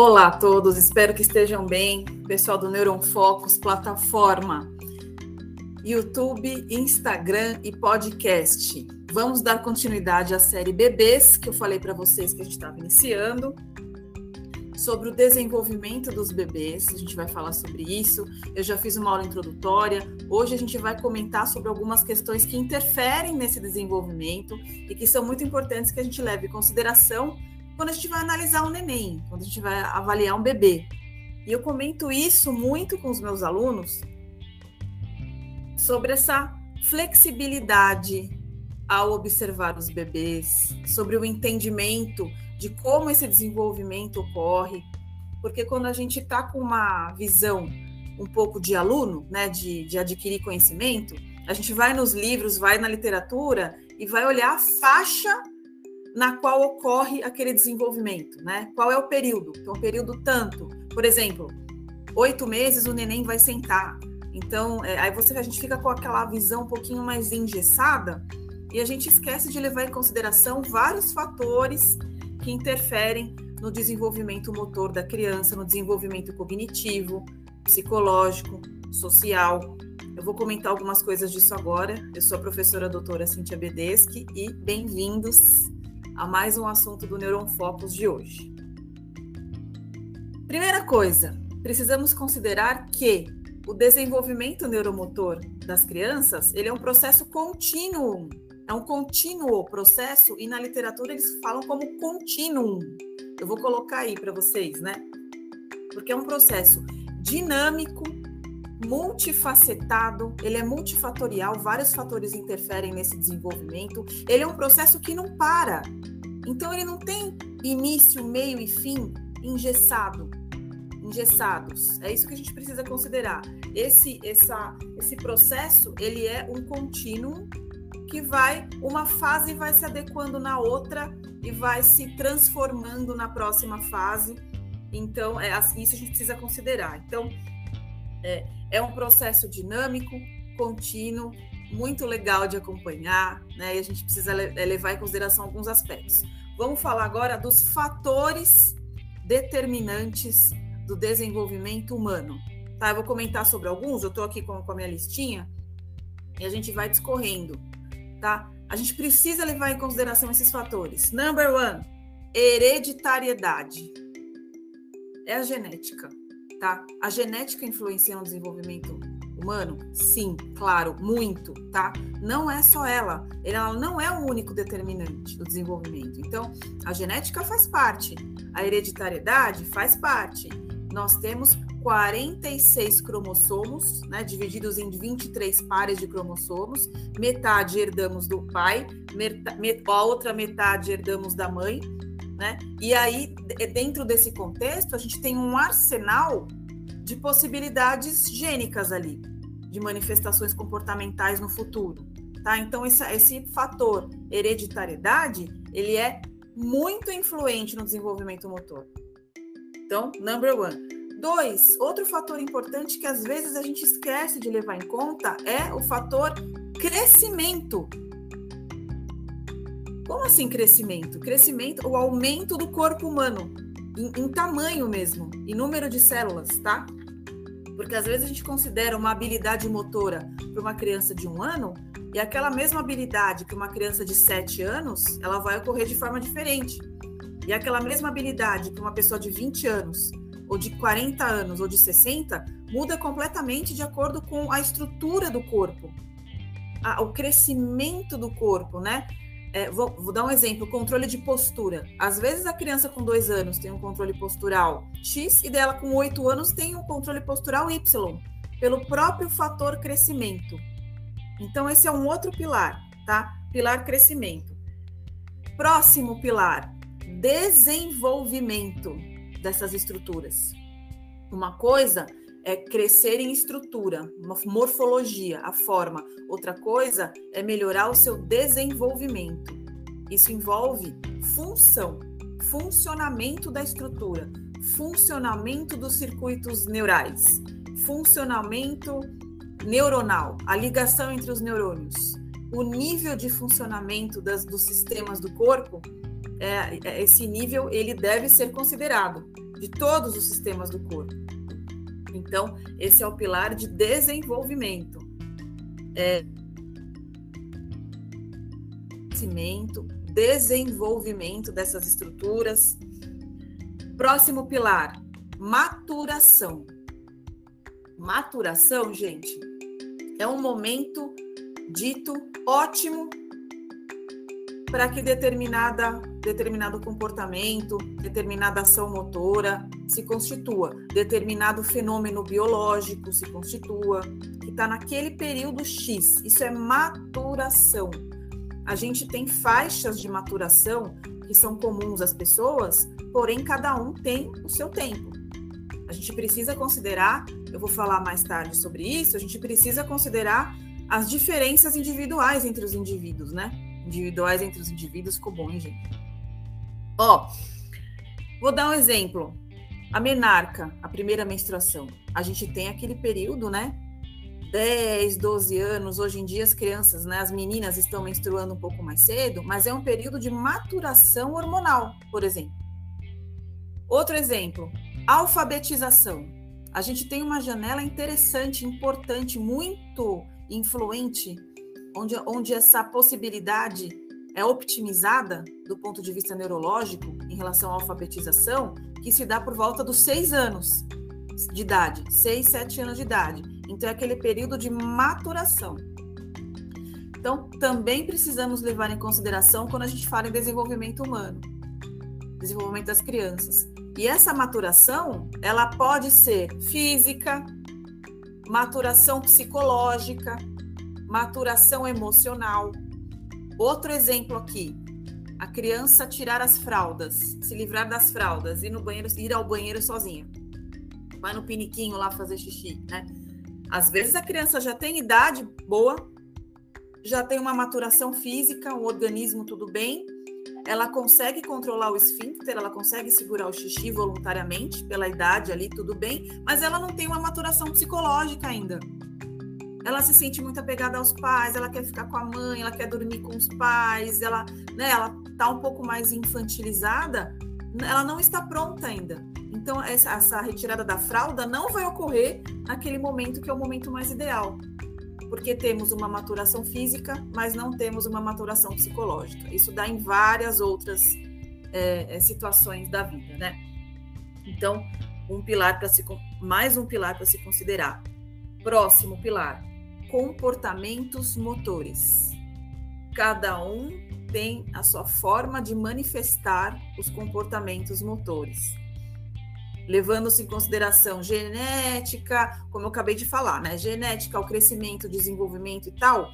Olá a todos, espero que estejam bem. Pessoal do Neuron Focus, plataforma YouTube, Instagram e podcast. Vamos dar continuidade à série Bebês, que eu falei para vocês que a gente estava iniciando, sobre o desenvolvimento dos bebês. A gente vai falar sobre isso. Eu já fiz uma aula introdutória. Hoje a gente vai comentar sobre algumas questões que interferem nesse desenvolvimento e que são muito importantes que a gente leve em consideração quando a gente vai analisar um neném, quando a gente vai avaliar um bebê. E eu comento isso muito com os meus alunos sobre essa flexibilidade ao observar os bebês, sobre o entendimento de como esse desenvolvimento ocorre, porque quando a gente está com uma visão um pouco de aluno, né, de, de adquirir conhecimento, a gente vai nos livros, vai na literatura e vai olhar a faixa na qual ocorre aquele desenvolvimento, né? Qual é o período? Então, o período tanto, por exemplo, oito meses o neném vai sentar. Então, é, aí você a gente fica com aquela visão um pouquinho mais engessada e a gente esquece de levar em consideração vários fatores que interferem no desenvolvimento motor da criança, no desenvolvimento cognitivo, psicológico, social. Eu vou comentar algumas coisas disso agora. Eu sou a professora doutora Cintia Bedeschi e bem-vindos a mais um assunto do Neuron Focus de hoje. Primeira coisa, precisamos considerar que o desenvolvimento neuromotor das crianças, ele é um processo contínuo, é um contínuo processo e na literatura eles falam como contínuo. Eu vou colocar aí para vocês, né? Porque é um processo dinâmico, multifacetado, ele é multifatorial, vários fatores interferem nesse desenvolvimento. Ele é um processo que não para. Então ele não tem início, meio e fim engessado, engessados. É isso que a gente precisa considerar. Esse essa esse processo, ele é um contínuo que vai uma fase vai se adequando na outra e vai se transformando na próxima fase. Então, é isso a gente precisa considerar. Então, é, é um processo dinâmico, contínuo, muito legal de acompanhar, né? E a gente precisa é, levar em consideração alguns aspectos. Vamos falar agora dos fatores determinantes do desenvolvimento humano. Tá? Eu vou comentar sobre alguns, eu estou aqui com, com a minha listinha e a gente vai discorrendo, tá? A gente precisa levar em consideração esses fatores. Number one, hereditariedade. É a genética tá? A genética influencia no desenvolvimento humano? Sim, claro, muito, tá? Não é só ela, ela não é o único determinante do desenvolvimento. Então, a genética faz parte, a hereditariedade faz parte. Nós temos 46 cromossomos, né, divididos em 23 pares de cromossomos. Metade herdamos do pai, a outra metade herdamos da mãe né? E aí, dentro desse contexto, a gente tem um arsenal de possibilidades gênicas ali, de manifestações comportamentais no futuro. Tá? Então, esse, esse fator hereditariedade, ele é muito influente no desenvolvimento motor. Então, number one. Dois, outro fator importante que às vezes a gente esquece de levar em conta é o fator crescimento como assim crescimento? Crescimento, o aumento do corpo humano, em, em tamanho mesmo, em número de células, tá? Porque às vezes a gente considera uma habilidade motora para uma criança de um ano e aquela mesma habilidade que uma criança de 7 anos, ela vai ocorrer de forma diferente. E aquela mesma habilidade que uma pessoa de 20 anos, ou de 40 anos, ou de 60, muda completamente de acordo com a estrutura do corpo, a, o crescimento do corpo, né? É, vou, vou, dar um exemplo: controle de postura. Às vezes a criança com dois anos tem um controle postural X e dela com oito anos tem um controle postural Y, pelo próprio fator crescimento. Então, esse é um outro pilar, tá? Pilar crescimento. Próximo pilar: desenvolvimento dessas estruturas. Uma coisa é crescer em estrutura, morfologia, a forma. Outra coisa é melhorar o seu desenvolvimento. Isso envolve função, funcionamento da estrutura, funcionamento dos circuitos neurais, funcionamento neuronal, a ligação entre os neurônios, o nível de funcionamento das, dos sistemas do corpo, é, é esse nível ele deve ser considerado de todos os sistemas do corpo. Então, esse é o pilar de desenvolvimento. É, desenvolvimento dessas estruturas. Próximo pilar, maturação. Maturação, gente, é um momento dito ótimo para que determinada, determinado comportamento, determinada ação motora se constitua, determinado fenômeno biológico se constitua, que está naquele período X. Isso é maturação. A gente tem faixas de maturação que são comuns às pessoas, porém cada um tem o seu tempo. A gente precisa considerar, eu vou falar mais tarde sobre isso, a gente precisa considerar as diferenças individuais entre os indivíduos, né? individuais entre os indivíduos ficou bom, hein, gente? Ó, vou dar um exemplo. A menarca, a primeira menstruação. A gente tem aquele período, né? 10, 12 anos, hoje em dia as crianças, né, as meninas estão menstruando um pouco mais cedo, mas é um período de maturação hormonal, por exemplo. Outro exemplo, alfabetização. A gente tem uma janela interessante, importante, muito influente onde, onde essa possibilidade é optimizada do ponto de vista neurológico em relação à alfabetização, que se dá por volta dos seis anos de idade, seis, sete anos de idade. Então, é aquele período de maturação. Então, também precisamos levar em consideração quando a gente fala em desenvolvimento humano, desenvolvimento das crianças. E essa maturação, ela pode ser física, maturação psicológica, maturação emocional. Outro exemplo aqui, a criança tirar as fraldas, se livrar das fraldas, ir no banheiro, ir ao banheiro sozinha. Vai no piniquinho lá fazer xixi, né? Às vezes a criança já tem idade boa, já tem uma maturação física, o organismo tudo bem, ela consegue controlar o esfíncter, ela consegue segurar o xixi voluntariamente pela idade ali, tudo bem, mas ela não tem uma maturação psicológica ainda ela se sente muito apegada aos pais, ela quer ficar com a mãe, ela quer dormir com os pais, ela, né, ela tá um pouco mais infantilizada, ela não está pronta ainda. Então essa, essa retirada da fralda não vai ocorrer naquele momento que é o momento mais ideal, porque temos uma maturação física, mas não temos uma maturação psicológica. Isso dá em várias outras é, é situações da vida, né? Então, um pilar para se mais um pilar para se considerar. Próximo pilar, comportamentos motores. Cada um tem a sua forma de manifestar os comportamentos motores. Levando-se em consideração genética, como eu acabei de falar, né? Genética, o crescimento, desenvolvimento e tal.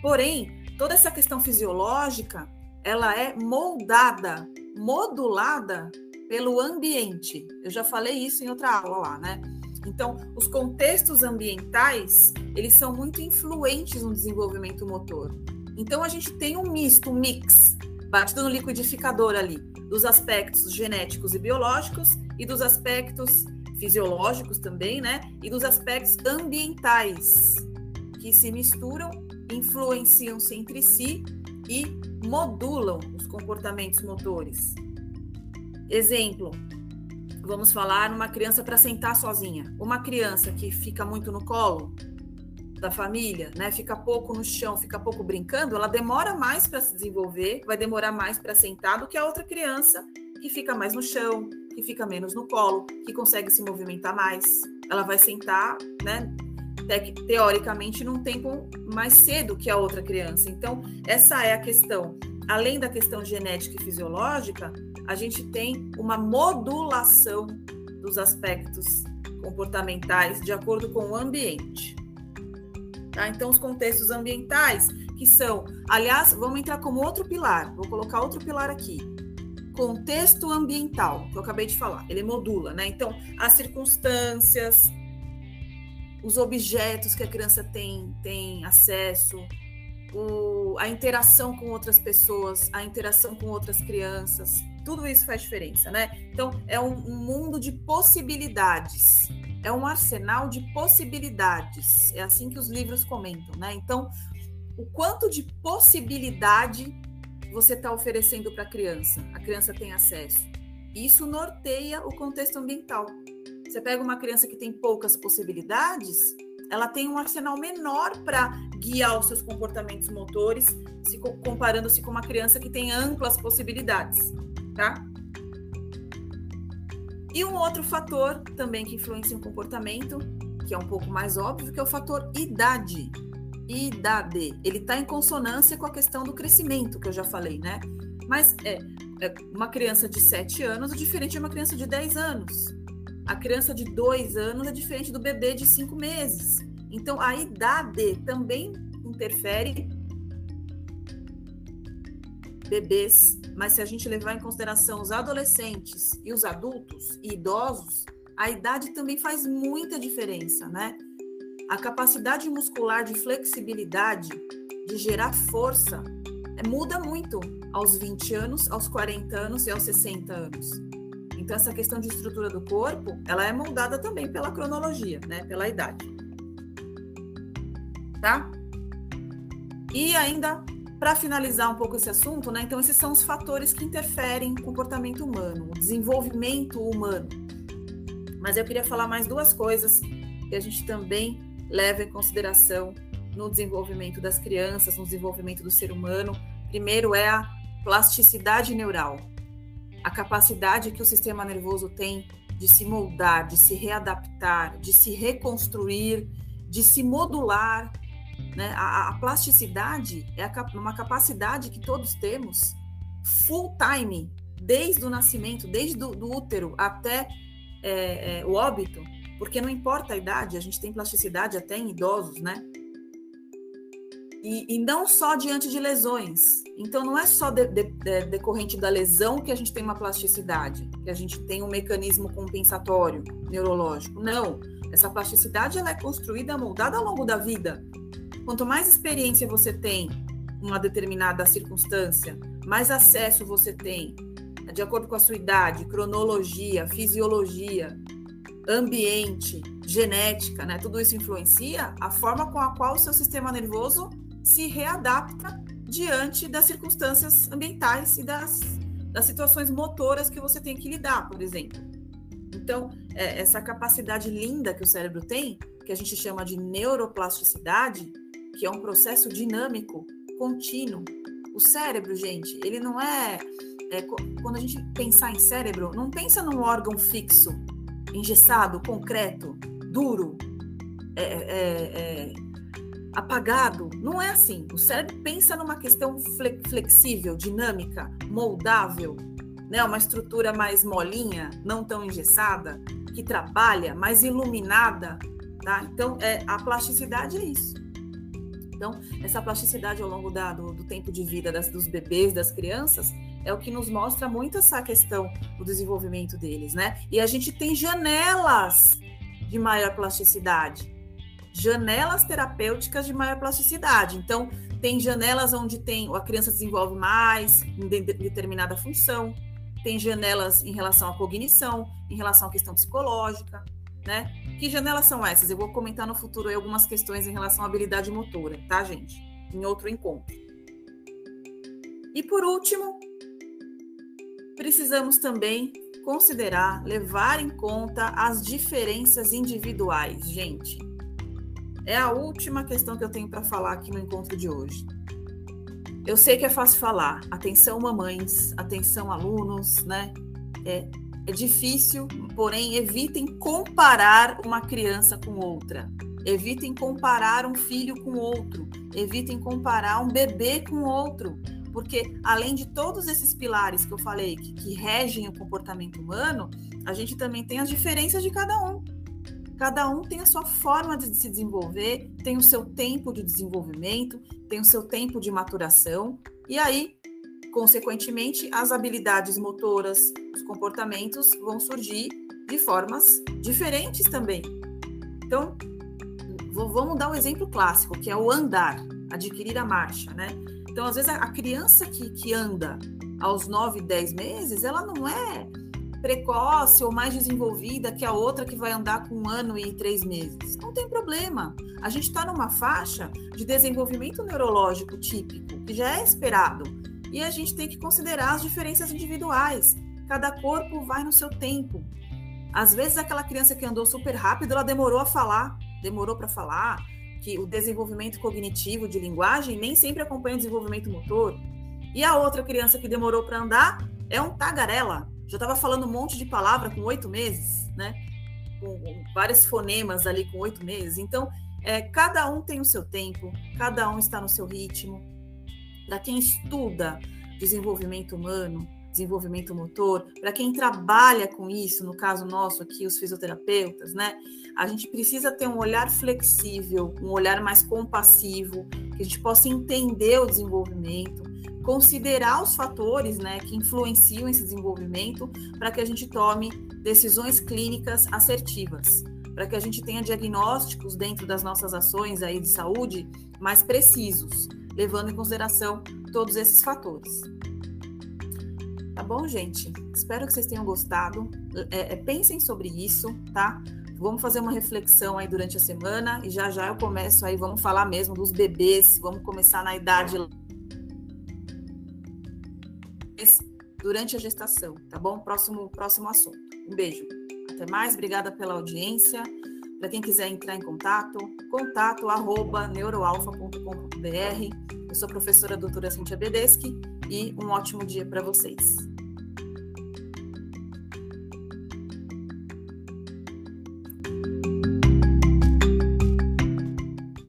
Porém, toda essa questão fisiológica, ela é moldada, modulada pelo ambiente. Eu já falei isso em outra aula lá, né? Então, os contextos ambientais, eles são muito influentes no desenvolvimento motor. Então, a gente tem um misto, um mix, batido no liquidificador ali, dos aspectos genéticos e biológicos e dos aspectos fisiológicos também, né? E dos aspectos ambientais, que se misturam, influenciam-se entre si e modulam os comportamentos motores. Exemplo, vamos falar numa criança para sentar sozinha. Uma criança que fica muito no colo da família, né? Fica pouco no chão, fica pouco brincando, ela demora mais para se desenvolver, vai demorar mais para sentar do que a outra criança que fica mais no chão, que fica menos no colo, que consegue se movimentar mais. Ela vai sentar, né? Teoricamente, num tempo mais cedo que a outra criança. Então, essa é a questão. Além da questão genética e fisiológica, a gente tem uma modulação dos aspectos comportamentais de acordo com o ambiente. Tá? Então, os contextos ambientais, que são, aliás, vamos entrar como outro pilar, vou colocar outro pilar aqui. Contexto ambiental, que eu acabei de falar, ele modula, né? Então, as circunstâncias, os objetos que a criança tem, tem acesso, o, a interação com outras pessoas, a interação com outras crianças, tudo isso faz diferença, né? Então, é um, um mundo de possibilidades, é um arsenal de possibilidades, é assim que os livros comentam, né? Então, o quanto de possibilidade você está oferecendo para a criança, a criança tem acesso. Isso norteia o contexto ambiental. Você pega uma criança que tem poucas possibilidades, ela tem um arsenal menor para guiar os seus comportamentos motores, se comparando-se com uma criança que tem amplas possibilidades, tá? E um outro fator também que influencia o comportamento, que é um pouco mais óbvio, que é o fator idade. Idade. Ele está em consonância com a questão do crescimento, que eu já falei, né? Mas é, é uma criança de 7 anos é diferente de uma criança de 10 anos. A criança de 2 anos é diferente do bebê de 5 meses. Então, a idade também interfere bebês mas se a gente levar em consideração os adolescentes e os adultos e idosos, a idade também faz muita diferença, né? A capacidade muscular de flexibilidade, de gerar força, é, muda muito aos 20 anos, aos 40 anos e aos 60 anos. Então essa questão de estrutura do corpo, ela é moldada também pela cronologia, né, pela idade. Tá? E ainda para finalizar um pouco esse assunto, né? Então, esses são os fatores que interferem no comportamento humano, o desenvolvimento humano. Mas eu queria falar mais duas coisas que a gente também leva em consideração no desenvolvimento das crianças, no desenvolvimento do ser humano. Primeiro é a plasticidade neural, a capacidade que o sistema nervoso tem de se moldar, de se readaptar, de se reconstruir, de se modular né? A, a plasticidade é a, uma capacidade que todos temos full time, desde o nascimento, desde do útero até é, é, o óbito, porque não importa a idade, a gente tem plasticidade até em idosos, né? E, e não só diante de lesões. Então, não é só de, de, de, decorrente da lesão que a gente tem uma plasticidade, que a gente tem um mecanismo compensatório neurológico. Não. Essa plasticidade ela é construída, moldada ao longo da vida. Quanto mais experiência você tem em uma determinada circunstância, mais acesso você tem, de acordo com a sua idade, cronologia, fisiologia, ambiente, genética, né? Tudo isso influencia a forma com a qual o seu sistema nervoso se readapta diante das circunstâncias ambientais e das, das situações motoras que você tem que lidar, por exemplo. Então, é, essa capacidade linda que o cérebro tem, que a gente chama de neuroplasticidade, que é um processo dinâmico, contínuo. O cérebro, gente, ele não é, é quando a gente pensar em cérebro, não pensa num órgão fixo, engessado, concreto, duro, é, é, é, apagado. Não é assim. O cérebro pensa numa questão flexível, dinâmica, moldável, né? Uma estrutura mais molinha, não tão engessada, que trabalha, mais iluminada, tá? Então, é, a plasticidade é isso. Então, essa plasticidade ao longo da, do, do, tempo de vida das, dos bebês, das crianças, é o que nos mostra muito essa questão do desenvolvimento deles, né? E a gente tem janelas de maior plasticidade, janelas terapêuticas de maior plasticidade. Então, tem janelas onde tem a criança desenvolve mais em determinada função, tem janelas em relação à cognição, em relação à questão psicológica, né? Que janelas são essas? Eu vou comentar no futuro algumas questões em relação à habilidade motora, tá, gente? Em outro encontro. E por último, precisamos também considerar, levar em conta as diferenças individuais, gente. É a última questão que eu tenho para falar aqui no encontro de hoje. Eu sei que é fácil falar, atenção mamães, atenção alunos, né? É, é difícil, porém, evitem comparar uma criança com outra. Evitem comparar um filho com outro. Evitem comparar um bebê com outro. Porque, além de todos esses pilares que eu falei que, que regem o comportamento humano, a gente também tem as diferenças de cada um. Cada um tem a sua forma de se desenvolver, tem o seu tempo de desenvolvimento, tem o seu tempo de maturação. E aí, Consequentemente, as habilidades motoras, os comportamentos vão surgir de formas diferentes também. Então, vamos dar um exemplo clássico, que é o andar, adquirir a marcha, né? Então, às vezes, a criança que, que anda aos 9, 10 meses, ela não é precoce ou mais desenvolvida que a outra que vai andar com um ano e três meses. Não tem problema. A gente está numa faixa de desenvolvimento neurológico típico, que já é esperado. E a gente tem que considerar as diferenças individuais. Cada corpo vai no seu tempo. Às vezes, aquela criança que andou super rápido, ela demorou a falar, demorou para falar, que o desenvolvimento cognitivo de linguagem nem sempre acompanha o desenvolvimento motor. E a outra criança que demorou para andar é um tagarela. Já estava falando um monte de palavra com oito meses, né? Com, com vários fonemas ali com oito meses. Então, é, cada um tem o seu tempo, cada um está no seu ritmo. Para quem estuda desenvolvimento humano, desenvolvimento motor, para quem trabalha com isso, no caso nosso aqui, os fisioterapeutas, né? A gente precisa ter um olhar flexível, um olhar mais compassivo, que a gente possa entender o desenvolvimento, considerar os fatores, né, que influenciam esse desenvolvimento, para que a gente tome decisões clínicas assertivas, para que a gente tenha diagnósticos dentro das nossas ações aí de saúde mais precisos, levando em consideração todos esses fatores. Tá bom, gente? Espero que vocês tenham gostado. É, é, pensem sobre isso, tá? Vamos fazer uma reflexão aí durante a semana e já já eu começo aí, vamos falar mesmo dos bebês, vamos começar na idade durante a gestação, tá bom? Próximo próximo assunto. Um beijo. Até mais, obrigada pela audiência. Para quem quiser entrar em contato, contato arroba neuroalfa.com.br. Eu sou a professora doutora Cintia Bedeschi e um ótimo dia para vocês.